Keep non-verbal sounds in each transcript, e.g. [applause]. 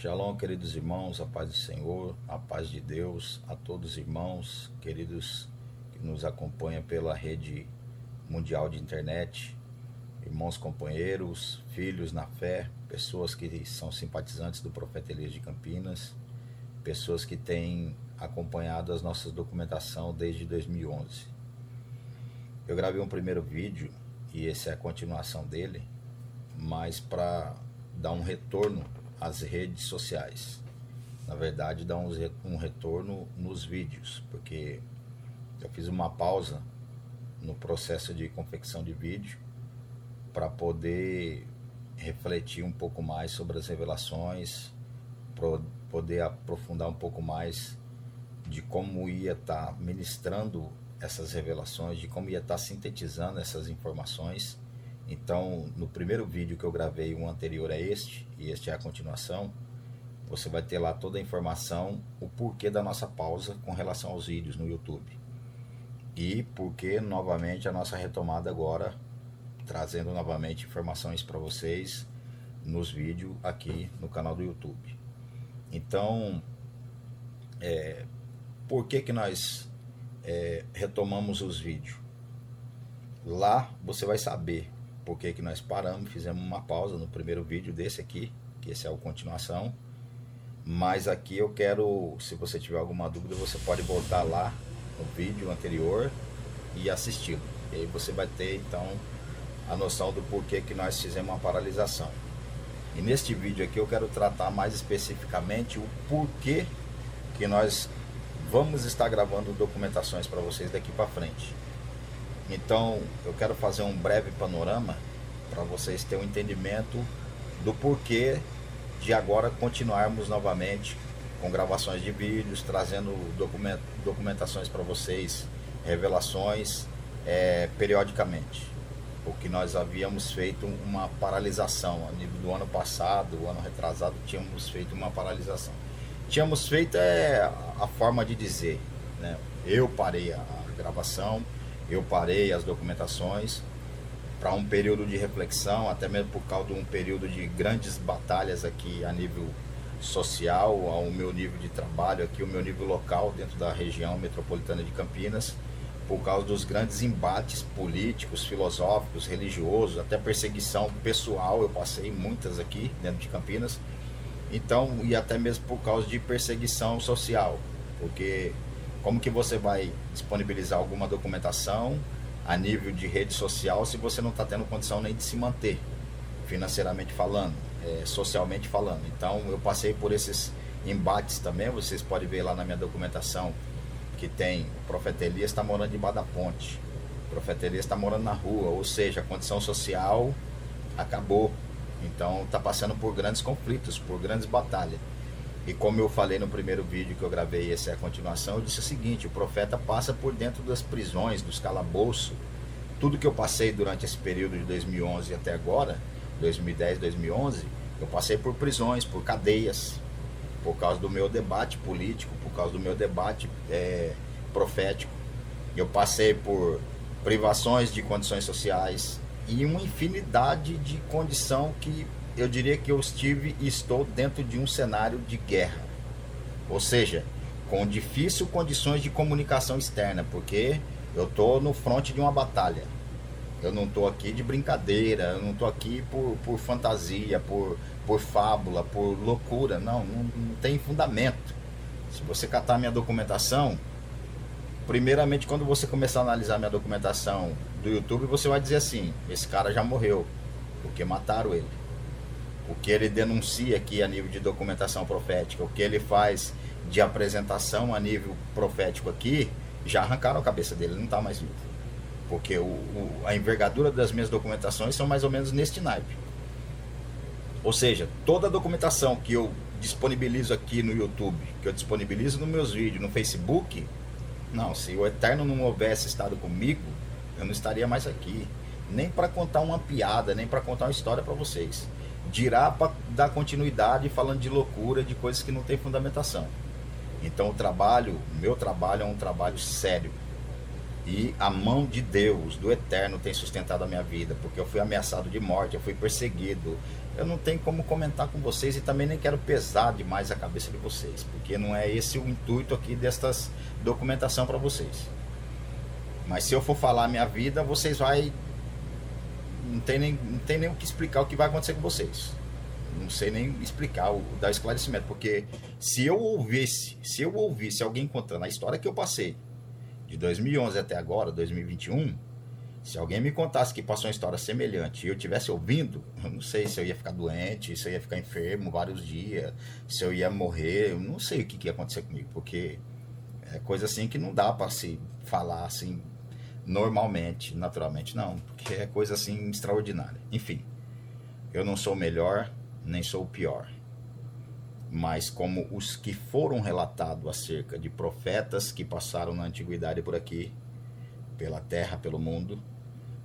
Shalom, queridos irmãos, a paz do Senhor, a paz de Deus, a todos os irmãos, queridos que nos acompanham pela rede mundial de internet, irmãos companheiros, filhos na fé, pessoas que são simpatizantes do profeta Elias de Campinas, pessoas que têm acompanhado as nossas documentação desde 2011. Eu gravei um primeiro vídeo e essa é a continuação dele, mas para dar um retorno às redes sociais. Na verdade, dar um retorno nos vídeos, porque eu fiz uma pausa no processo de confecção de vídeo para poder refletir um pouco mais sobre as revelações, poder aprofundar um pouco mais de como ia estar tá ministrando essas revelações, de como ia estar tá sintetizando essas informações então, no primeiro vídeo que eu gravei, o anterior é este, e este é a continuação, você vai ter lá toda a informação, o porquê da nossa pausa com relação aos vídeos no YouTube. E porque, novamente, a nossa retomada agora, trazendo novamente informações para vocês nos vídeos aqui no canal do YouTube. Então, é, por que, que nós é, retomamos os vídeos? Lá você vai saber por que, nós paramos, fizemos uma pausa no primeiro vídeo desse aqui, que esse é a continuação. Mas aqui eu quero, se você tiver alguma dúvida, você pode voltar lá no vídeo anterior e assisti-lo. E aí você vai ter então a noção do porquê que nós fizemos uma paralisação. E neste vídeo aqui eu quero tratar mais especificamente o porquê que nós vamos estar gravando documentações para vocês daqui para frente. Então, eu quero fazer um breve panorama para vocês terem um entendimento do porquê de agora continuarmos novamente com gravações de vídeos, trazendo document, documentações para vocês, revelações é, periodicamente. Porque nós havíamos feito uma paralisação a nível do ano passado, o ano retrasado, tínhamos feito uma paralisação. Tínhamos feito é, a forma de dizer, né? eu parei a gravação, eu parei as documentações para um período de reflexão, até mesmo por causa de um período de grandes batalhas aqui a nível social, ao meu nível de trabalho aqui, o meu nível local dentro da região metropolitana de Campinas, por causa dos grandes embates políticos, filosóficos, religiosos, até perseguição pessoal, eu passei muitas aqui dentro de Campinas. Então, e até mesmo por causa de perseguição social, porque como que você vai disponibilizar alguma documentação a nível de rede social se você não está tendo condição nem de se manter, financeiramente falando, é, socialmente falando. Então eu passei por esses embates também, vocês podem ver lá na minha documentação que tem o profeta Elias está morando debaixo da ponte, o profeta Elias está morando na rua, ou seja, a condição social acabou. Então está passando por grandes conflitos, por grandes batalhas. E como eu falei no primeiro vídeo que eu gravei, essa é a continuação, eu disse o seguinte: o profeta passa por dentro das prisões, dos calabouços. Tudo que eu passei durante esse período de 2011 até agora, 2010, 2011, eu passei por prisões, por cadeias, por causa do meu debate político, por causa do meu debate é, profético. Eu passei por privações de condições sociais e uma infinidade de condição que eu diria que eu estive e estou dentro de um cenário de guerra. Ou seja, com difícil condições de comunicação externa, porque eu estou no fronte de uma batalha. Eu não estou aqui de brincadeira, eu não estou aqui por, por fantasia, por, por fábula, por loucura. Não, não, não tem fundamento. Se você catar minha documentação, primeiramente quando você começar a analisar minha documentação do YouTube, você vai dizer assim, esse cara já morreu, porque mataram ele o que ele denuncia aqui a nível de documentação profética, o que ele faz de apresentação a nível profético aqui, já arrancaram a cabeça dele, ele não está mais vivo. Porque o, o, a envergadura das minhas documentações são mais ou menos neste naipe. Ou seja, toda a documentação que eu disponibilizo aqui no YouTube, que eu disponibilizo nos meus vídeos, no Facebook, não, se o Eterno não houvesse estado comigo, eu não estaria mais aqui. Nem para contar uma piada, nem para contar uma história para vocês dirá para dar continuidade falando de loucura, de coisas que não tem fundamentação. Então o trabalho, meu trabalho é um trabalho sério. E a mão de Deus, do Eterno, tem sustentado a minha vida, porque eu fui ameaçado de morte, eu fui perseguido. Eu não tenho como comentar com vocês e também nem quero pesar demais a cabeça de vocês, porque não é esse o intuito aqui destas documentação para vocês. Mas se eu for falar minha vida, vocês vai não tem nem não tem nem o que explicar o que vai acontecer com vocês. Não sei nem explicar, o, dar esclarecimento, porque se eu ouvisse, se eu ouvisse alguém contando a história que eu passei, de 2011 até agora, 2021, se alguém me contasse que passou uma história semelhante e eu tivesse ouvindo, eu não sei se eu ia ficar doente, se eu ia ficar enfermo vários dias, se eu ia morrer, eu não sei o que, que ia acontecer comigo, porque é coisa assim que não dá para se falar assim normalmente, naturalmente, não, porque é coisa assim extraordinária. Enfim, eu não sou o melhor, nem sou o pior mas como os que foram relatados acerca de profetas que passaram na antiguidade por aqui, pela terra, pelo mundo,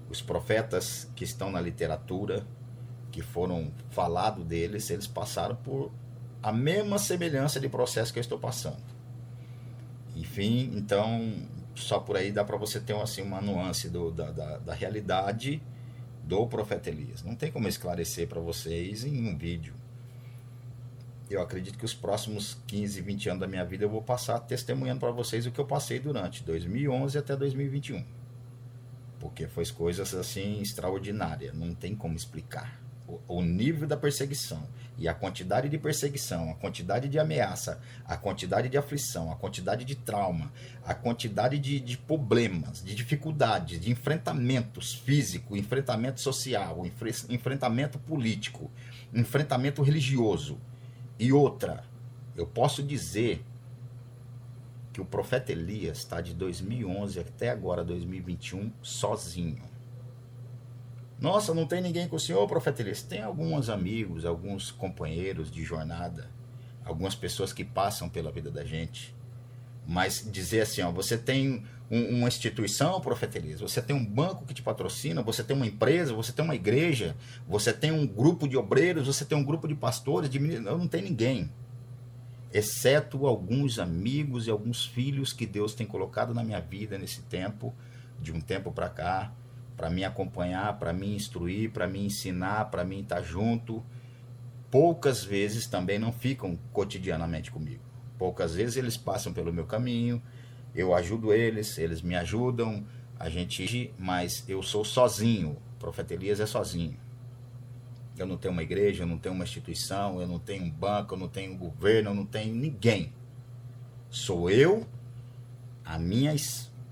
os profetas que estão na literatura, que foram falado deles, eles passaram por a mesma semelhança de processo que eu estou passando. Enfim, então, só por aí dá para você ter assim, uma nuance do, da, da, da realidade do profeta Elias. Não tem como esclarecer para vocês em um vídeo eu acredito que os próximos 15, 20 anos da minha vida eu vou passar testemunhando para vocês o que eu passei durante 2011 até 2021. Porque foi coisas assim extraordinárias, não tem como explicar. O, nível da perseguição e a quantidade de perseguição, a quantidade de ameaça, a quantidade de aflição, a quantidade de trauma, a quantidade de, de problemas, de dificuldades, de enfrentamentos físico, enfrentamento social, enfrentamento político, enfrentamento religioso e outra, eu posso dizer que o profeta Elias está de 2011 até agora, 2021, sozinho. Nossa, não tem ninguém com o senhor, profeta Elias? Tem alguns amigos, alguns companheiros de jornada, algumas pessoas que passam pela vida da gente. Mas dizer assim, ó, você tem um, uma instituição, profeta Elias, você tem um banco que te patrocina, você tem uma empresa, você tem uma igreja, você tem um grupo de obreiros, você tem um grupo de pastores, de meninos, eu não tenho ninguém. Exceto alguns amigos e alguns filhos que Deus tem colocado na minha vida nesse tempo, de um tempo para cá, para me acompanhar, para me instruir, para me ensinar, para mim estar junto. Poucas vezes também não ficam cotidianamente comigo. Poucas vezes eles passam pelo meu caminho, eu ajudo eles, eles me ajudam, a gente, mas eu sou sozinho. O profeta Elias é sozinho. Eu não tenho uma igreja, eu não tenho uma instituição, eu não tenho um banco, eu não tenho um governo, eu não tenho ninguém. Sou eu, a minha,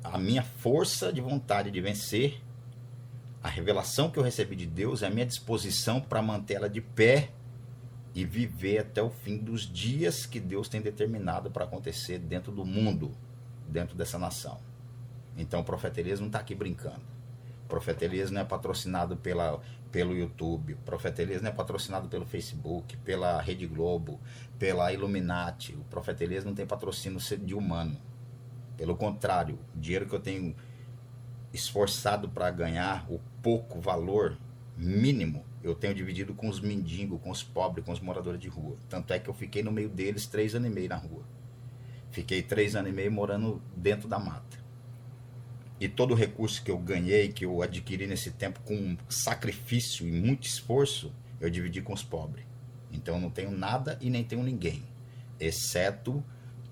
a minha força de vontade de vencer, a revelação que eu recebi de Deus, a minha disposição para mantê-la de pé e viver até o fim dos dias que Deus tem determinado para acontecer dentro do mundo dentro dessa nação. Então o profeta Elias não está aqui brincando. O não é patrocinado pela, pelo YouTube, o não é patrocinado pelo Facebook, pela Rede Globo, pela Illuminati. O profeta Elias não tem patrocínio de humano. Pelo contrário, o dinheiro que eu tenho esforçado para ganhar, o pouco valor mínimo, eu tenho dividido com os mendigos, com os pobres, com os moradores de rua. Tanto é que eu fiquei no meio deles três anos e meio na rua. Fiquei três anos e meio morando dentro da mata. E todo o recurso que eu ganhei, que eu adquiri nesse tempo com sacrifício e muito esforço, eu dividi com os pobres. Então eu não tenho nada e nem tenho ninguém, exceto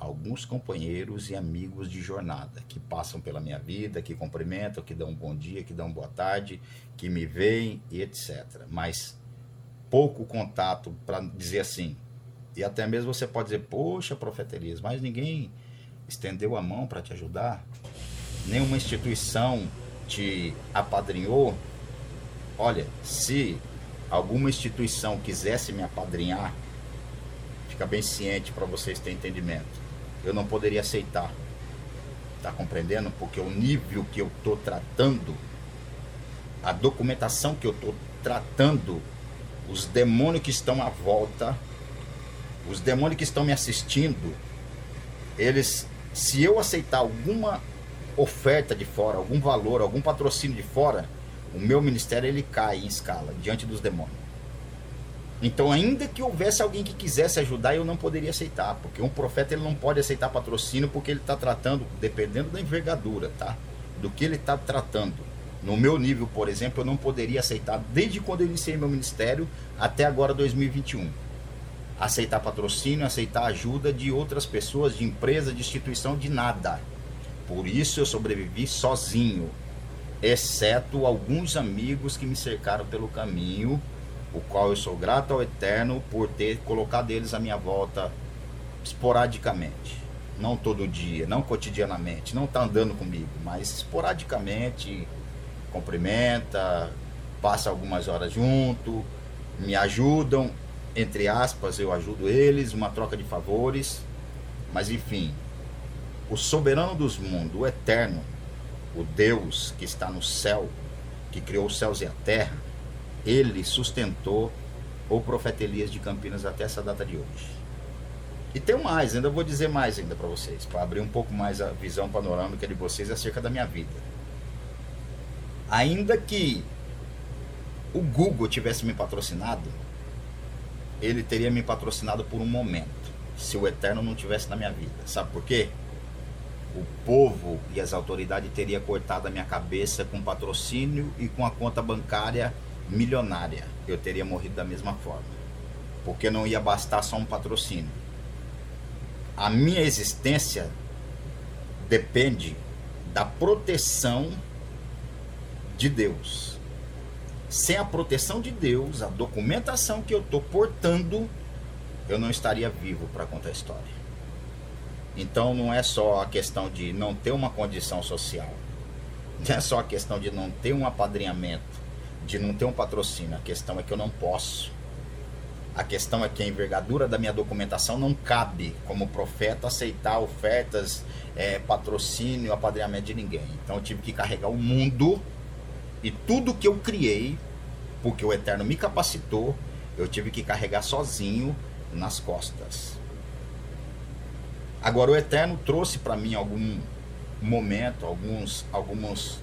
alguns companheiros e amigos de jornada que passam pela minha vida, que cumprimentam, que dão um bom dia, que dão boa tarde, que me veem e etc. Mas pouco contato para dizer assim, e até mesmo você pode dizer, poxa, profeta Elias, mas ninguém estendeu a mão para te ajudar? Nenhuma instituição te apadrinhou? Olha, se alguma instituição quisesse me apadrinhar, fica bem ciente para vocês terem entendimento. Eu não poderia aceitar. Tá compreendendo? Porque o nível que eu tô tratando, a documentação que eu tô tratando, os demônios que estão à volta, os demônios que estão me assistindo, eles, se eu aceitar alguma oferta de fora, algum valor, algum patrocínio de fora, o meu ministério ele cai em escala diante dos demônios. Então, ainda que houvesse alguém que quisesse ajudar, eu não poderia aceitar, porque um profeta ele não pode aceitar patrocínio porque ele está tratando, dependendo da envergadura, tá? do que ele está tratando. No meu nível, por exemplo, eu não poderia aceitar, desde quando eu iniciei meu ministério até agora 2021. Aceitar patrocínio, aceitar ajuda de outras pessoas, de empresa, de instituição, de nada. Por isso eu sobrevivi sozinho, exceto alguns amigos que me cercaram pelo caminho, o qual eu sou grato ao Eterno por ter colocado eles à minha volta esporadicamente. Não todo dia, não cotidianamente, não tá andando comigo, mas esporadicamente cumprimenta, passa algumas horas junto, me ajudam, entre aspas, eu ajudo eles, uma troca de favores, mas enfim, o soberano dos mundos, o eterno, o Deus que está no céu, que criou os céus e a terra, ele sustentou o profeta Elias de Campinas até essa data de hoje. E tem mais, ainda vou dizer mais ainda para vocês, para abrir um pouco mais a visão panorâmica de vocês acerca da minha vida. Ainda que o Google tivesse me patrocinado, ele teria me patrocinado por um momento, se o Eterno não tivesse na minha vida. Sabe por quê? O povo e as autoridades teriam cortado a minha cabeça com patrocínio e com a conta bancária milionária. Eu teria morrido da mesma forma. Porque não ia bastar só um patrocínio a minha existência depende da proteção de Deus. Sem a proteção de Deus, a documentação que eu estou portando, eu não estaria vivo para contar a história. Então não é só a questão de não ter uma condição social, [laughs] não é só a questão de não ter um apadrinhamento, de não ter um patrocínio, a questão é que eu não posso. A questão é que a envergadura da minha documentação não cabe, como profeta, aceitar ofertas, é, patrocínio, apadrinhamento de ninguém. Então eu tive que carregar o mundo e tudo que eu criei, porque o Eterno me capacitou, eu tive que carregar sozinho nas costas. Agora o Eterno trouxe para mim algum momento, alguns, alguns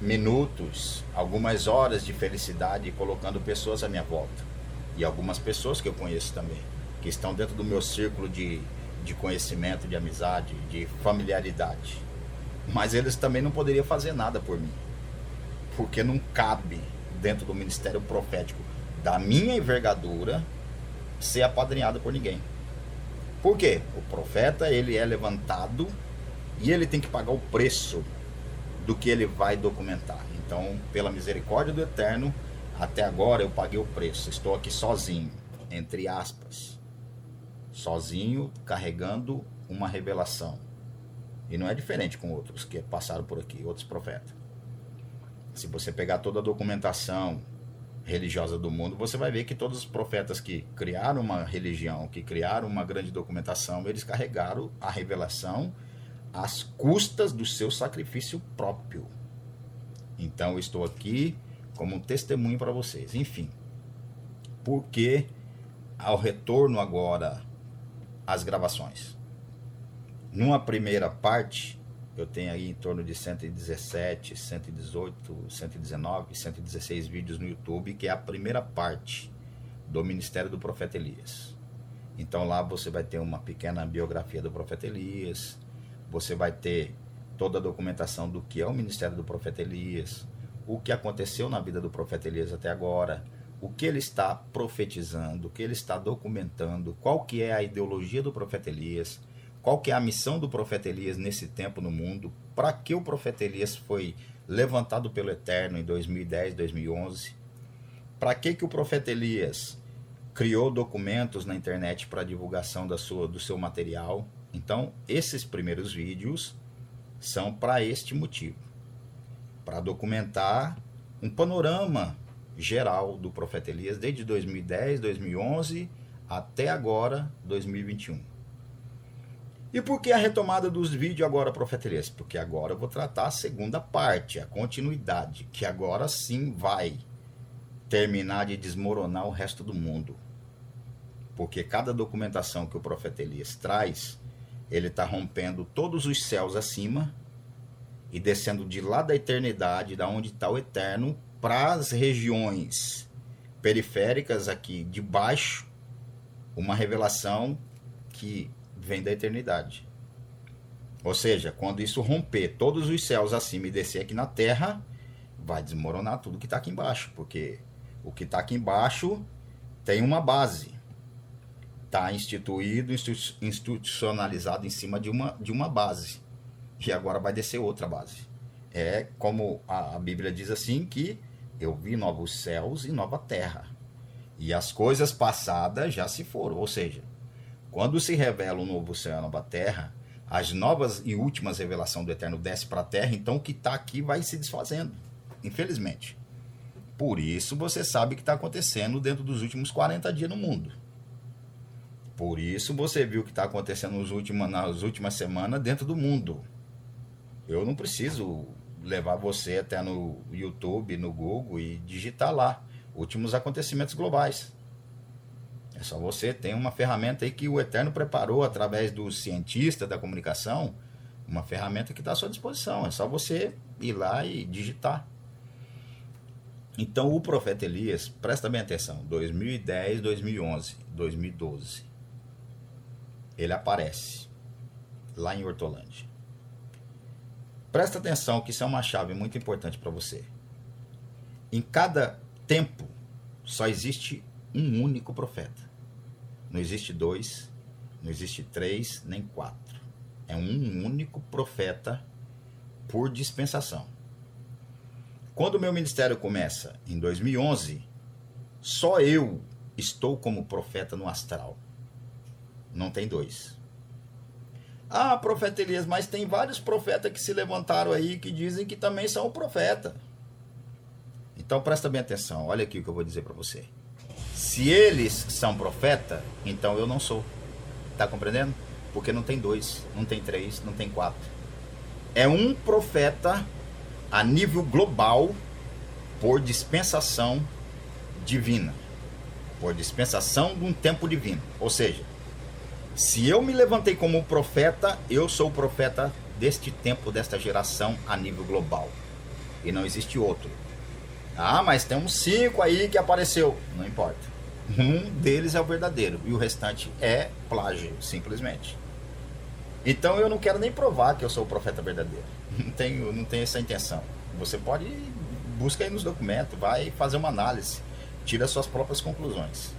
minutos, algumas horas de felicidade, colocando pessoas à minha volta e algumas pessoas que eu conheço também, que estão dentro do meu círculo de, de conhecimento, de amizade, de familiaridade. Mas eles também não poderiam fazer nada por mim, porque não cabe dentro do ministério profético da minha envergadura ser apadrinhado por ninguém. Por quê? O profeta ele é levantado e ele tem que pagar o preço do que ele vai documentar. Então, pela misericórdia do Eterno, até agora eu paguei o preço. Estou aqui sozinho, entre aspas. Sozinho, carregando uma revelação. E não é diferente com outros que passaram por aqui, outros profetas. Se você pegar toda a documentação religiosa do mundo, você vai ver que todos os profetas que criaram uma religião, que criaram uma grande documentação, eles carregaram a revelação às custas do seu sacrifício próprio. Então, eu estou aqui como um testemunho para vocês. Enfim, porque ao retorno agora às gravações. Numa primeira parte, eu tenho aí em torno de 117, 118, 119, 116 vídeos no YouTube, que é a primeira parte do Ministério do Profeta Elias. Então lá você vai ter uma pequena biografia do Profeta Elias, você vai ter toda a documentação do que é o Ministério do Profeta Elias, o que aconteceu na vida do profeta Elias até agora, o que ele está profetizando, o que ele está documentando, qual que é a ideologia do profeta Elias, qual que é a missão do profeta Elias nesse tempo no mundo, para que o profeta Elias foi levantado pelo Eterno em 2010, 2011, para que que o profeta Elias criou documentos na internet para divulgação da sua, do seu material. Então, esses primeiros vídeos são para este motivo para documentar um panorama geral do profeta Elias desde 2010, 2011 até agora, 2021. E por que a retomada dos vídeos agora, profeta Elias? Porque agora eu vou tratar a segunda parte, a continuidade, que agora sim vai terminar de desmoronar o resto do mundo. Porque cada documentação que o profeta Elias traz, ele está rompendo todos os céus acima e descendo de lá da eternidade, da onde está o eterno, para as regiões periféricas aqui de baixo, uma revelação que vem da eternidade. Ou seja, quando isso romper todos os céus acima e descer aqui na terra, vai desmoronar tudo que está aqui embaixo, porque o que está aqui embaixo tem uma base. Está instituído, institucionalizado em cima de uma, de uma base. E agora vai descer outra base. É como a, a Bíblia diz assim que eu vi novos céus e nova terra. E as coisas passadas já se foram. Ou seja, quando se revela um novo céu e nova terra, as novas e últimas revelações do Eterno desce para a terra, então o que está aqui vai se desfazendo, infelizmente. Por isso você sabe o que está acontecendo dentro dos últimos 40 dias no mundo. Por isso você viu o que está acontecendo nos últimos, nas últimas semanas dentro do mundo. Eu não preciso levar você até no YouTube, no Google e digitar lá últimos acontecimentos globais. É só você tem uma ferramenta aí que o Eterno preparou através do cientista da comunicação, uma ferramenta que está à sua disposição. É só você ir lá e digitar. Então o profeta Elias, presta bem atenção, 2010, 2011, 2012, ele aparece lá em Hortolândia. Presta atenção que isso é uma chave muito importante para você. Em cada tempo só existe um único profeta. Não existe dois, não existe três, nem quatro. É um único profeta por dispensação. Quando o meu ministério começa, em 2011, só eu estou como profeta no astral. Não tem dois. Ah, profeta Elias, mas tem vários profetas que se levantaram aí que dizem que também são profeta. Então presta bem atenção, olha aqui o que eu vou dizer para você. Se eles são profeta, então eu não sou. Tá compreendendo? Porque não tem dois, não tem três, não tem quatro. É um profeta a nível global por dispensação divina. Por dispensação de um tempo divino. Ou seja, se eu me levantei como profeta, eu sou o profeta deste tempo, desta geração a nível global. E não existe outro. Ah, mas tem uns cinco aí que apareceu. Não importa. Um deles é o verdadeiro e o restante é plágio, simplesmente. Então eu não quero nem provar que eu sou o profeta verdadeiro. [laughs] Não tenho, não tenho essa intenção. Você pode busca aí nos documentos, vai fazer uma análise, tira suas próprias conclusões.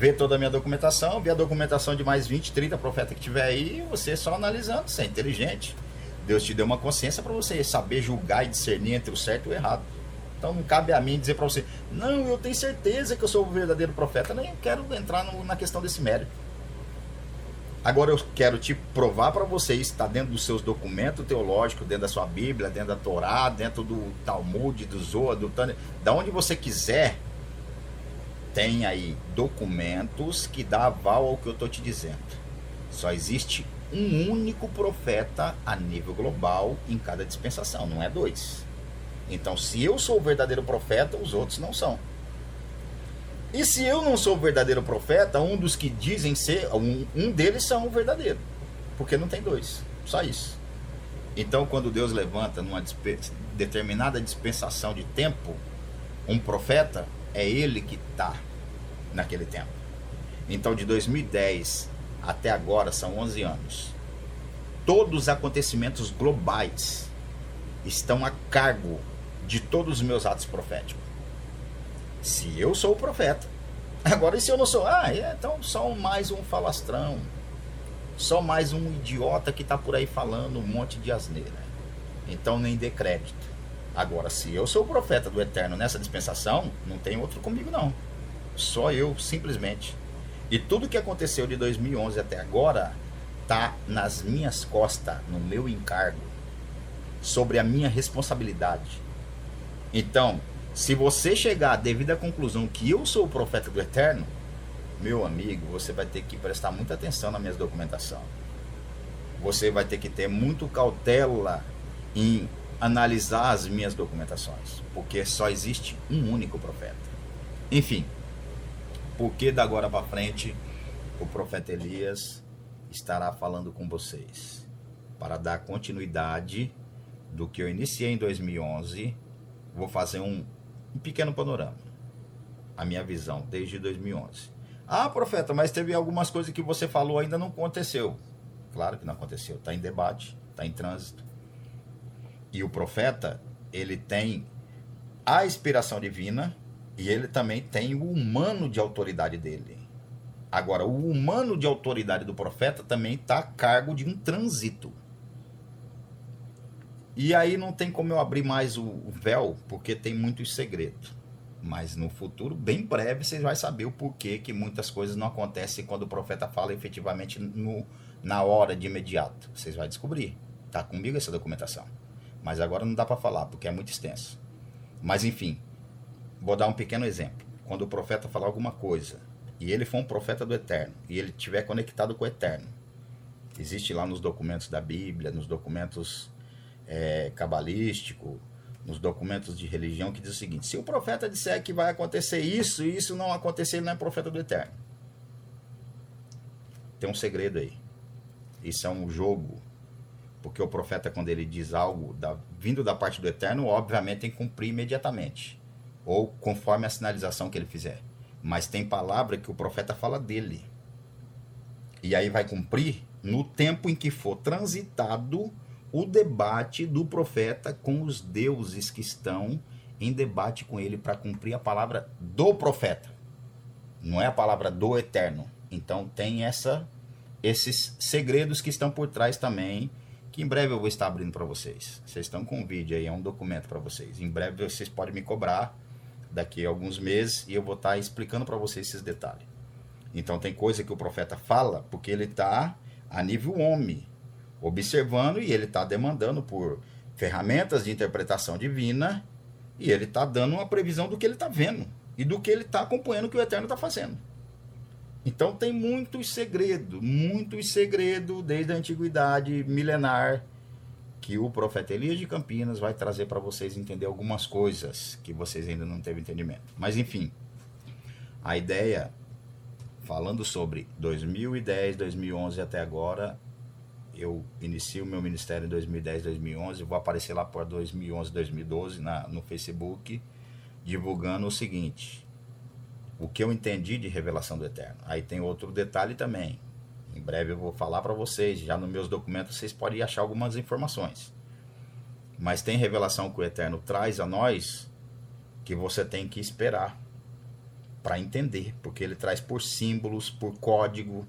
Vê toda a minha documentação, vê a documentação de mais 20, 30 profetas que tiver aí, você só analisando, você é inteligente. Deus te deu uma consciência para você saber julgar e discernir entre o certo e o errado. Então não cabe a mim dizer para você, não, eu tenho certeza que eu sou o verdadeiro profeta, nem quero entrar no, na questão desse mérito. Agora eu quero te provar para você, está dentro dos seus documentos teológicos, dentro da sua Bíblia, dentro da Torá, dentro do Talmud, do Zoa, do Tânia, da onde você quiser, tem aí documentos que dá aval ao que eu estou te dizendo. Só existe um único profeta a nível global em cada dispensação, não é dois. Então, se eu sou o verdadeiro profeta, os outros não são. E se eu não sou o verdadeiro profeta, um dos que dizem ser, um, um deles são o verdadeiro. Porque não tem dois. Só isso. Então, quando Deus levanta numa determinada dispensação de tempo, um profeta, é ele que está naquele tempo. Então, de 2010 até agora, são 11 anos. Todos os acontecimentos globais estão a cargo de todos os meus atos proféticos. Se eu sou o profeta. [laughs] Agora, e se eu não sou? Ah, é, então só mais um falastrão. Só mais um idiota que está por aí falando um monte de asneira. Então nem dê crédito. Agora, se eu sou o profeta do Eterno nessa dispensação, não tem outro comigo não. Só eu, simplesmente. E tudo que aconteceu de 2011 até agora tá nas minhas costas, no meu encargo, sobre a minha responsabilidade. Então, se você chegar à conclusão que eu sou o profeta do Eterno, meu amigo, você vai ter que prestar muita atenção na minha documentação. Você vai ter que ter muito cautela em analisar as minhas documentações, porque só existe um único profeta. Enfim, porque da agora para frente o profeta Elias estará falando com vocês para dar continuidade do que eu iniciei em 2011 vou fazer um, um pequeno panorama. A minha visão desde 2011. Ah, profeta, mas teve algumas coisas que você falou ainda não aconteceu. Claro que não aconteceu, está em debate, está em trânsito. E o profeta, ele tem a inspiração divina e ele também tem o humano de autoridade dele. Agora, o humano de autoridade do profeta também está a cargo de um trânsito. E aí não tem como eu abrir mais o véu, porque tem muitos segredos. Mas no futuro, bem breve, vocês vão saber o porquê que muitas coisas não acontecem quando o profeta fala efetivamente no, na hora de imediato. Vocês vão descobrir. Tá comigo essa documentação. Mas agora não dá para falar, porque é muito extenso. Mas enfim, vou dar um pequeno exemplo. Quando o profeta falar alguma coisa, e ele for um profeta do eterno, e ele estiver conectado com o eterno, existe lá nos documentos da Bíblia, nos documentos é, cabalísticos, nos documentos de religião que diz o seguinte: se o profeta disser que vai acontecer isso e isso não acontecer, ele não é profeta do eterno. Tem um segredo aí. Isso é um jogo. Porque o profeta, quando ele diz algo da, vindo da parte do eterno, obviamente tem que cumprir imediatamente. Ou conforme a sinalização que ele fizer. Mas tem palavra que o profeta fala dele. E aí vai cumprir no tempo em que for transitado o debate do profeta com os deuses que estão em debate com ele para cumprir a palavra do profeta. Não é a palavra do eterno. Então tem essa esses segredos que estão por trás também, que em breve eu vou estar abrindo para vocês. Vocês estão com um vídeo aí, é um documento para vocês. Em breve vocês podem me cobrar daqui a alguns meses e eu vou estar explicando para vocês esses detalhes. Então tem coisa que o profeta fala porque ele está a nível homem observando e ele está demandando por ferramentas de interpretação divina e ele está dando uma previsão do que ele está vendo e do que ele está acompanhando que o Eterno está fazendo. Então tem muitos segredos, muitos segredos desde a antiguidade milenar que o profeta Elias de Campinas vai trazer para vocês entender algumas coisas que vocês ainda não teve entendimento. Mas enfim, a ideia falando sobre 2010, 2011 até agora eu inicio meu ministério em 2010, 2011, vou aparecer lá por 2011, 2012 na, no Facebook, divulgando o seguinte: o que eu entendi de revelação do Eterno. Aí tem outro detalhe também. Em breve eu vou falar para vocês, já nos meus documentos vocês podem achar algumas informações. Mas tem revelação que o Eterno traz a nós que você tem que esperar para entender, porque ele traz por símbolos, por código,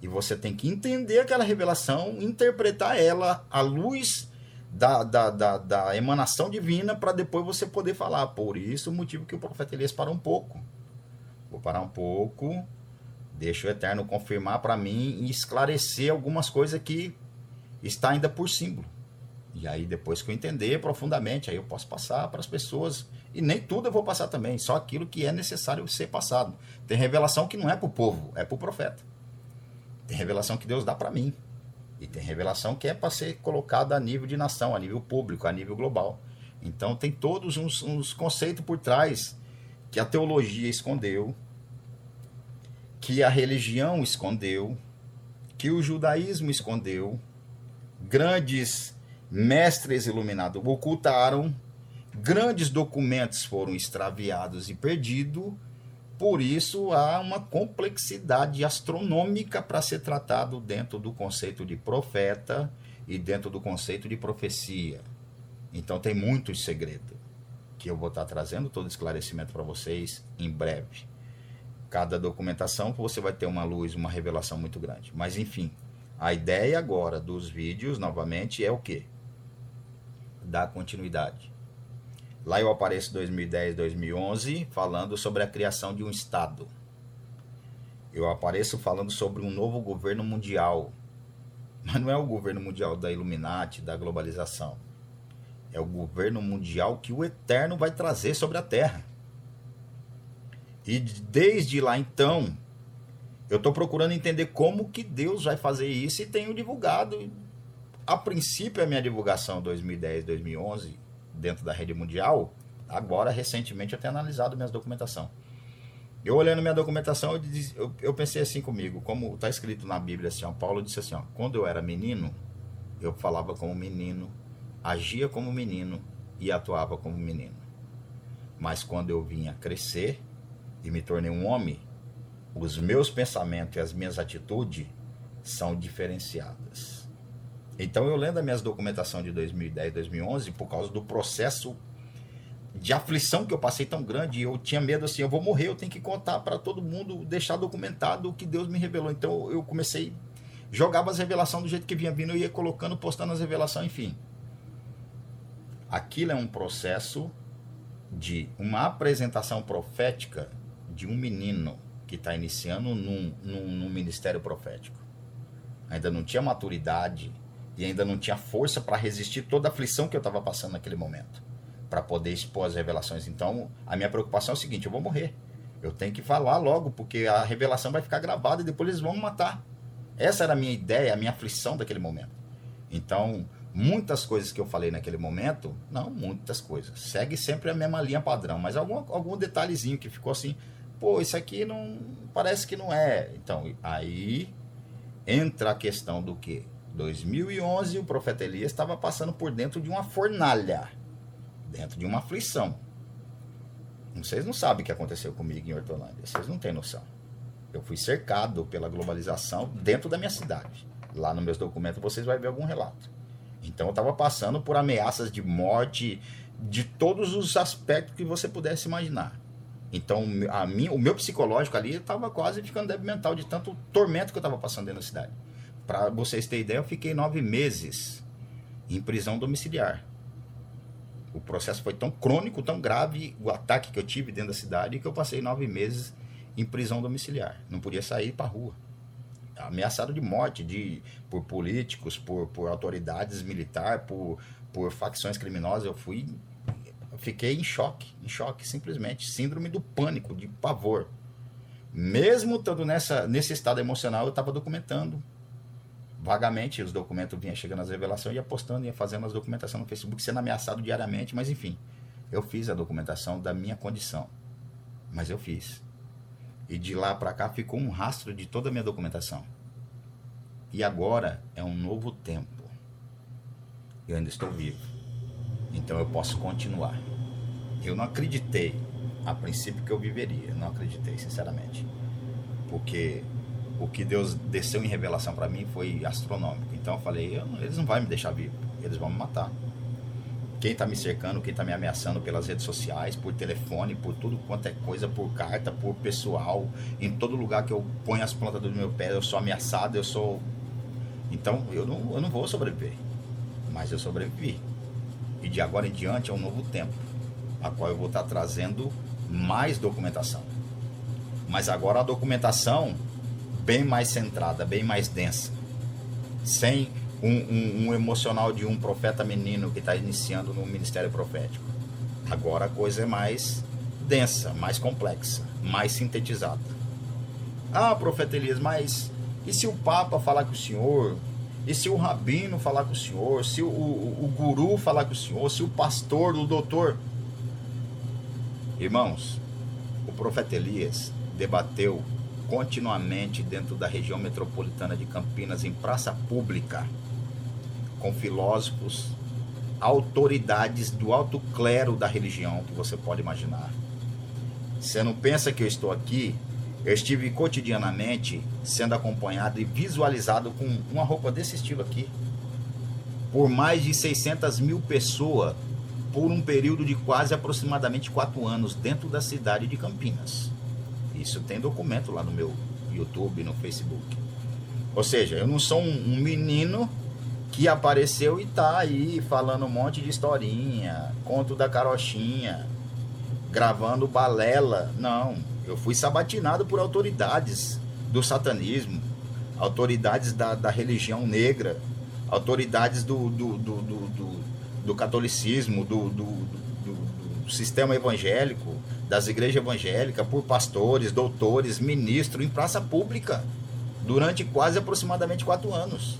e você tem que entender aquela revelação, interpretar ela à luz da, da, da, da emanação divina, para depois você poder falar. Por isso o motivo que o profeta Elias parou um pouco. Vou parar um pouco, deixa o Eterno confirmar para mim e esclarecer algumas coisas que está ainda por símbolo. E aí, depois que eu entender profundamente, aí eu posso passar para as pessoas. E nem tudo eu vou passar também, só aquilo que é necessário ser passado. Tem revelação que não é para o povo, é para o profeta. Tem revelação que Deus dá para mim. E tem revelação que é para ser colocada a nível de nação, a nível público, a nível global. Então tem todos uns, uns conceitos por trás que a teologia escondeu, que a religião escondeu, que o judaísmo escondeu, grandes mestres iluminados ocultaram, grandes documentos foram extraviados e perdidos por isso há uma complexidade astronômica para ser tratado dentro do conceito de profeta e dentro do conceito de profecia. Então tem muitos segredos que eu vou estar trazendo todo esclarecimento para vocês em breve. Cada documentação você vai ter uma luz, uma revelação muito grande. Mas enfim, a ideia agora dos vídeos novamente é o que? Dar continuidade Lá eu apareço 2010, 2011 falando sobre a criação de um Estado. Eu apareço falando sobre um novo governo mundial. Mas não é o governo mundial da Illuminati, da globalização. É o governo mundial que o Eterno vai trazer sobre a Terra. E desde lá então, eu estou procurando entender como que Deus vai fazer isso e tenho divulgado. A princípio, a minha divulgação 2010, 2011 dentro da rede mundial, agora recentemente eu tenho analisado minhas documentação. Eu olhando minha documentação, eu, eu, eu pensei assim comigo, como está escrito na Bíblia, assim, Paulo disse assim, ó, quando eu era menino, eu falava como menino, agia como menino e atuava como menino. Mas quando eu vinha crescer e me tornei um homem, os meus pensamentos e as minhas atitudes são diferenciadas. Então eu lendo as minhas documentações de 2010, 2011, por causa do processo de aflição que eu passei tão grande, eu tinha medo assim, eu vou morrer, eu tenho que contar para todo mundo, deixar documentado o que Deus me revelou. Então eu comecei jogava as revelações do jeito que vinha vindo, eu ia colocando, postando as revelações, enfim. Aquilo é um processo de uma apresentação profética de um menino que está iniciando num, num, num ministério profético. Ainda não tinha maturidade, e ainda não tinha força para resistir toda a aflição que eu estava passando naquele momento, para poder expor as revelações. Então, a minha preocupação é o seguinte: eu vou morrer. Eu tenho que falar logo, porque a revelação vai ficar gravada e depois eles vão me matar. Essa era a minha ideia, a minha aflição daquele momento. Então, muitas coisas que eu falei naquele momento, não muitas coisas, segue sempre a mesma linha padrão, mas algum, algum detalhezinho que ficou assim, pô, isso aqui não parece que não é. Então, aí entra a questão do que 2011, o profeta Elias estava passando por dentro de uma fornalha, dentro de uma aflição. Vocês não sabem o que aconteceu comigo em Hortolândia, vocês não têm noção. Eu fui cercado pela globalização dentro da minha cidade. Lá nos meus documentos vocês vão ver algum relato. Então eu estava passando por ameaças de morte de todos os aspectos que você pudesse imaginar. Então a o meu psicológico ali estava quase ficando débil mental de tanto tormento que eu estava passando dentro da cidade. Para vocês terem ideia, eu fiquei nove meses em prisão domiciliar. O processo foi tão crônico, tão grave, o ataque que eu tive dentro da cidade, que eu passei nove meses em prisão domiciliar. Não podia sair para rua. Ameaçado de morte de, por políticos, por, por autoridades militares, por, por facções criminosas. Eu fui. Eu fiquei em choque, em choque, simplesmente. Síndrome do pânico, de pavor. Mesmo estando nessa, nesse estado emocional, eu estava documentando vagamente os documentos vinham chegando as revelações, ia postando, ia fazendo as documentações no Facebook, sendo ameaçado diariamente, mas enfim, eu fiz a documentação da minha condição. Mas eu fiz. E de lá para cá ficou um rastro de toda a minha documentação. E agora é um novo tempo. Eu ainda estou vivo. Então eu posso continuar. Eu não acreditei a princípio que eu viveria, não acreditei, sinceramente. Porque o que Deus desceu em revelação para mim foi astronômico. Então eu falei, eu, eles não vão me deixar vivo, eles vão me matar. Quem está me cercando, quem está me ameaçando pelas redes sociais, por telefone, por tudo quanto é coisa, por carta, por pessoal, em todo lugar que eu ponho as plantas do meu pé, eu sou ameaçado, eu sou. Então eu não, eu não vou sobreviver. Mas eu sobrevivi. E de agora em diante é um novo tempo, a qual eu vou estar tá trazendo mais documentação. Mas agora a documentação bem mais centrada, bem mais densa. Sem um, um, um emocional de um profeta menino que está iniciando no ministério profético. Agora a coisa é mais densa, mais complexa, mais sintetizada. Ah, profeta Elias, mas e se o Papa falar com o senhor? E se o rabino falar com o senhor? Se o, o, o guru falar com o senhor? Se o pastor, o doutor? Irmãos, o profeta Elias debateu continuamente dentro da região metropolitana de Campinas, em praça pública, com filósofos, autoridades do alto clero da religião que você pode imaginar. Você não pensa que eu estou aqui? Eu estive cotidianamente sendo acompanhado e visualizado com uma roupa desse estilo aqui, por mais de 600 mil pessoas, por um período de quase aproximadamente quatro anos dentro da cidade de Campinas. Isso tem documento lá no meu YouTube, no Facebook. Ou seja, eu não sou um, um menino que apareceu e tá aí falando um monte de historinha, conto da carochinha, gravando balela. Não, eu fui sabatinado por autoridades do satanismo, autoridades da, da religião negra, autoridades do, do, do, do, do catolicismo, do, do, sistema evangélico, das igrejas evangélicas por pastores, doutores, ministros em praça pública durante quase aproximadamente quatro anos.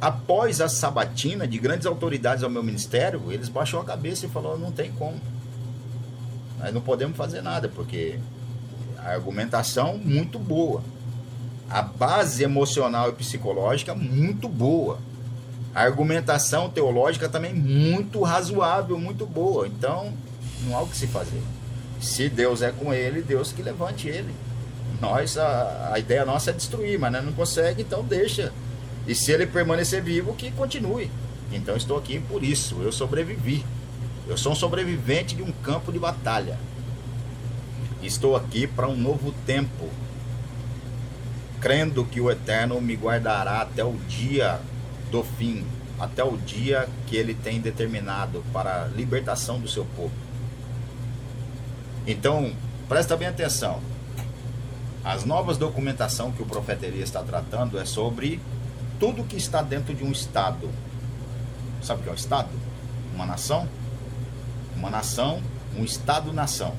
Após a sabatina de grandes autoridades ao meu ministério, eles baixou a cabeça e falou não tem como. Nós não podemos fazer nada, porque a argumentação muito boa. A base emocional e psicológica muito boa. A argumentação teológica também muito razoável, muito boa. Então, não há o que se fazer. Se Deus é com ele, Deus que levante ele. Nós, a, a ideia nossa é destruir, mas não consegue, então deixa. E se ele permanecer vivo, que continue. Então estou aqui por isso. Eu sobrevivi. Eu sou um sobrevivente de um campo de batalha. Estou aqui para um novo tempo. Crendo que o Eterno me guardará até o dia do fim, até o dia que ele tem determinado para a libertação do seu povo. Então, presta bem atenção. As novas documentação que o profeta Elias está tratando é sobre tudo que está dentro de um estado. Sabe o que é um estado? Uma nação? Uma nação, um estado-nação.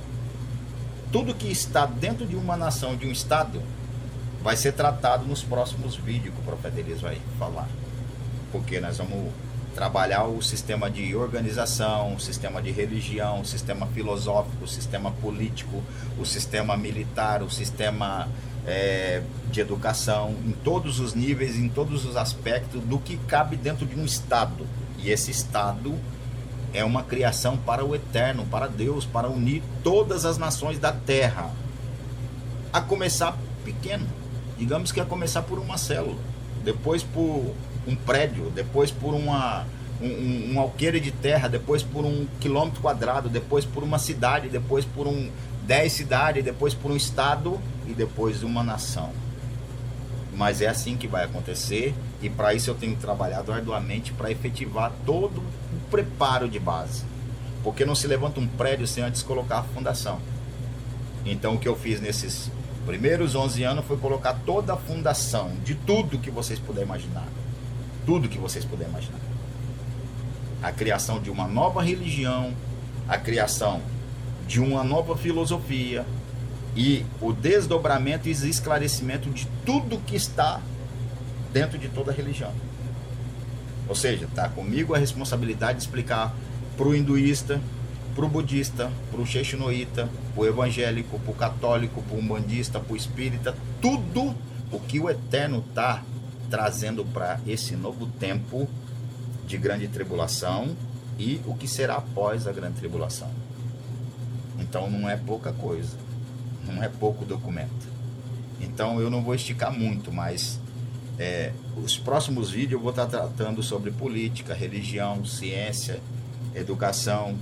Tudo que está dentro de uma nação, de um estado, vai ser tratado nos próximos vídeos que o profeta Elias vai falar. Porque nós vamos trabalhar o sistema de organização, o sistema de religião, o sistema filosófico, o sistema político, o sistema militar, o sistema é, de educação, em todos os níveis, em todos os aspectos do que cabe dentro de um Estado. E esse Estado é uma criação para o eterno, para Deus, para unir todas as nações da terra. A começar pequeno, digamos que a começar por uma célula, depois por um prédio, depois por uma, um, um alqueire de terra, depois por um quilômetro quadrado, depois por uma cidade, depois por um dez cidades, depois por um estado e depois uma nação. Mas é assim que vai acontecer e para isso eu tenho trabalhado arduamente para efetivar todo o preparo de base. Porque não se levanta um prédio sem antes colocar a fundação. Então o que eu fiz nesses primeiros 11 anos foi colocar toda a fundação de tudo que vocês puderem imaginar tudo que vocês puderem imaginar. A criação de uma nova religião, a criação de uma nova filosofia e o desdobramento e esclarecimento de tudo que está dentro de toda religião. Ou seja, está comigo a responsabilidade de explicar para o hinduísta, para o budista, para o xexinoíta, para o evangélico, para o católico, para o umbandista, para o espírita, tudo o que o Eterno está trazendo para esse novo tempo de grande tribulação e o que será após a grande tribulação. Então não é pouca coisa, não é pouco documento. Então eu não vou esticar muito, mas é, os próximos vídeos eu vou estar tratando sobre política, religião, ciência, educação,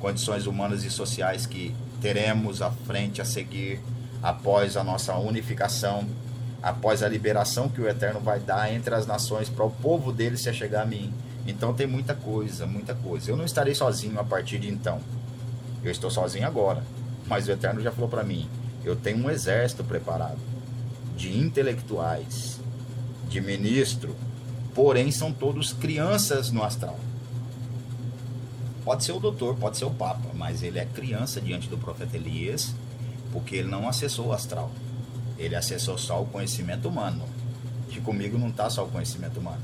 condições humanas e sociais que teremos à frente a seguir após a nossa unificação após a liberação que o Eterno vai dar entre as nações para o povo dele se chegar a mim. Então tem muita coisa, muita coisa. Eu não estarei sozinho a partir de então. Eu estou sozinho agora, mas o Eterno já falou para mim: eu tenho um exército preparado de intelectuais, de ministro, porém são todos crianças no astral. Pode ser o doutor, pode ser o papa, mas ele é criança diante do profeta Elias, porque ele não acessou o astral. Ele acessou só o conhecimento humano. Que comigo não está só o conhecimento humano.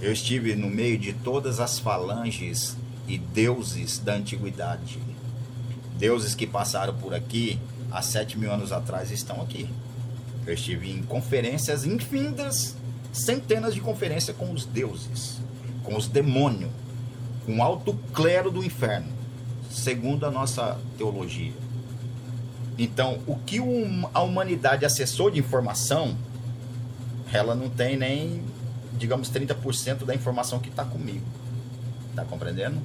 Eu estive no meio de todas as falanges e deuses da antiguidade. Deuses que passaram por aqui há sete mil anos atrás estão aqui. Eu estive em conferências infindas, centenas de conferências com os deuses, com os demônios, com o alto clero do inferno, segundo a nossa teologia. Então, o que a humanidade acessou de informação, ela não tem nem, digamos, 30% da informação que está comigo. Está compreendendo?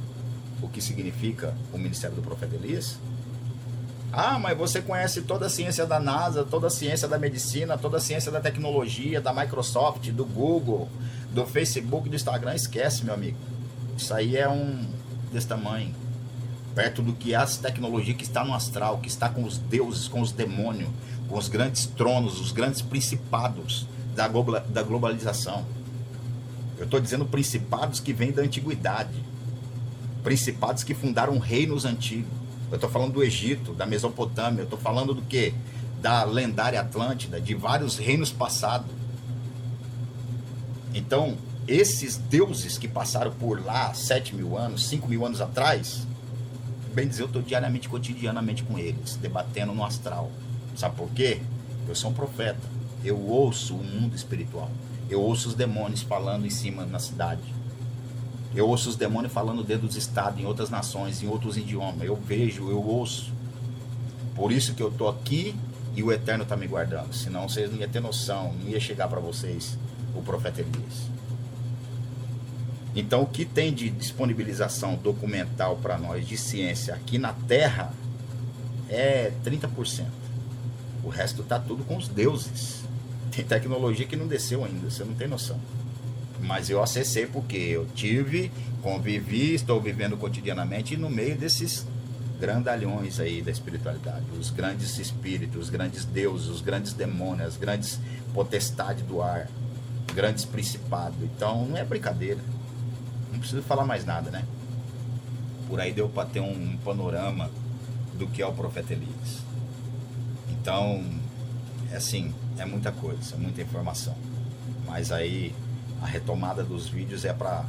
O que significa o ministério do profeta Elias? Ah, mas você conhece toda a ciência da NASA, toda a ciência da medicina, toda a ciência da tecnologia, da Microsoft, do Google, do Facebook, do Instagram. Esquece, meu amigo. Isso aí é um desse tamanho perto do que as tecnologias que está no astral, que está com os deuses, com os demônios, com os grandes tronos, os grandes principados da, da globalização. Eu estou dizendo principados que vêm da antiguidade, principados que fundaram reinos antigos. Eu estou falando do Egito, da Mesopotâmia, eu estou falando do que? Da lendária Atlântida, de vários reinos passados. Então, esses deuses que passaram por lá sete mil anos, cinco mil anos atrás, bem dizer, eu estou diariamente, cotidianamente com eles, debatendo no astral. Sabe por quê? Eu sou um profeta. Eu ouço o mundo espiritual. Eu ouço os demônios falando em cima na cidade. Eu ouço os demônios falando dentro dos estados, em outras nações, em outros idiomas. Eu vejo, eu ouço. Por isso que eu estou aqui e o Eterno está me guardando. Senão vocês não iam ter noção, não ia chegar para vocês o o profeta Elias. Então, o que tem de disponibilização documental para nós de ciência aqui na Terra é 30%. O resto está tudo com os deuses. Tem tecnologia que não desceu ainda, você não tem noção. Mas eu acessei porque eu tive, convivi, estou vivendo cotidianamente no meio desses grandalhões aí da espiritualidade, os grandes espíritos, os grandes deuses, os grandes demônios, as grandes potestades do ar, grandes principados. Então não é brincadeira. Não preciso falar mais nada, né? Por aí deu para ter um panorama do que é o profeta Elias. Então, é assim, é muita coisa, muita informação. Mas aí a retomada dos vídeos é para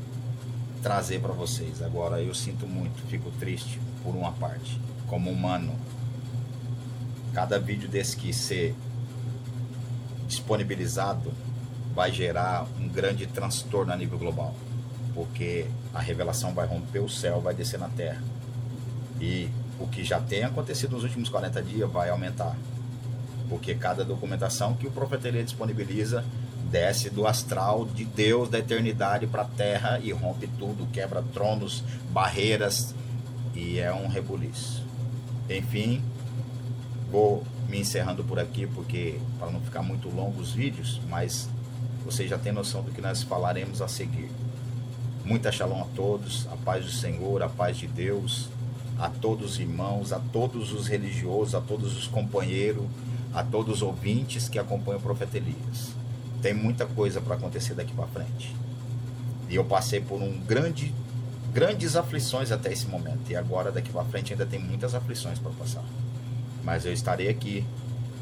trazer para vocês. Agora eu sinto muito, fico triste por uma parte, como humano. Cada vídeo desse que ser disponibilizado vai gerar um grande transtorno a nível global, porque a revelação vai romper o céu, vai descer na terra. E o que já tem acontecido nos últimos 40 dias vai aumentar. Porque cada documentação que o profeta disponibiliza desce do astral de Deus da eternidade para a terra e rompe tudo, quebra tronos, barreiras e é um rebuliço. Enfim, vou me encerrando por aqui porque para não ficar muito longo os vídeos, mas você já tem noção do que nós falaremos a seguir. Muita shalom a todos, a paz do Senhor, a paz de Deus, a todos os irmãos, a todos os religiosos, a todos os companheiros, a todos os ouvintes que acompanham o profeta Elias tem muita coisa para acontecer daqui para frente. E eu passei por um grande, grandes aflições até esse momento. E agora daqui para frente ainda tem muitas aflições para passar. Mas eu estarei aqui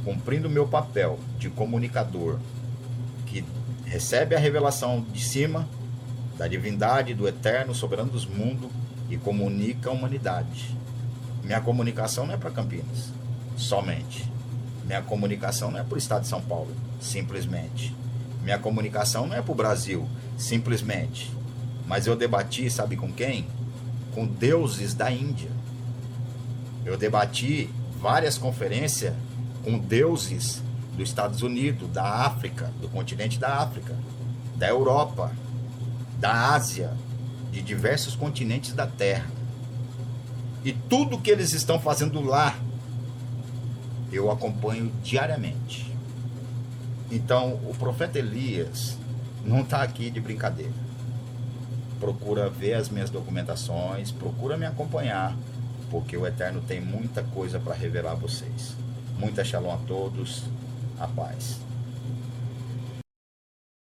cumprindo o meu papel de comunicador que recebe a revelação de cima da divindade, do eterno, soberano dos mundos e comunica a humanidade. Minha comunicação não é para Campinas, somente. Minha comunicação não é para o estado de São Paulo, simplesmente. Minha comunicação não é para o Brasil, simplesmente. Mas eu debati, sabe com quem? Com deuses da Índia. Eu debati várias conferências com deuses dos Estados Unidos, da África, do continente da África, da Europa, da Ásia, de diversos continentes da Terra. E tudo que eles estão fazendo lá, eu acompanho diariamente. Então, o profeta Elias não está aqui de brincadeira. Procura ver as minhas documentações, procura me acompanhar, porque o Eterno tem muita coisa para revelar a vocês. Muita shalom a todos, a paz.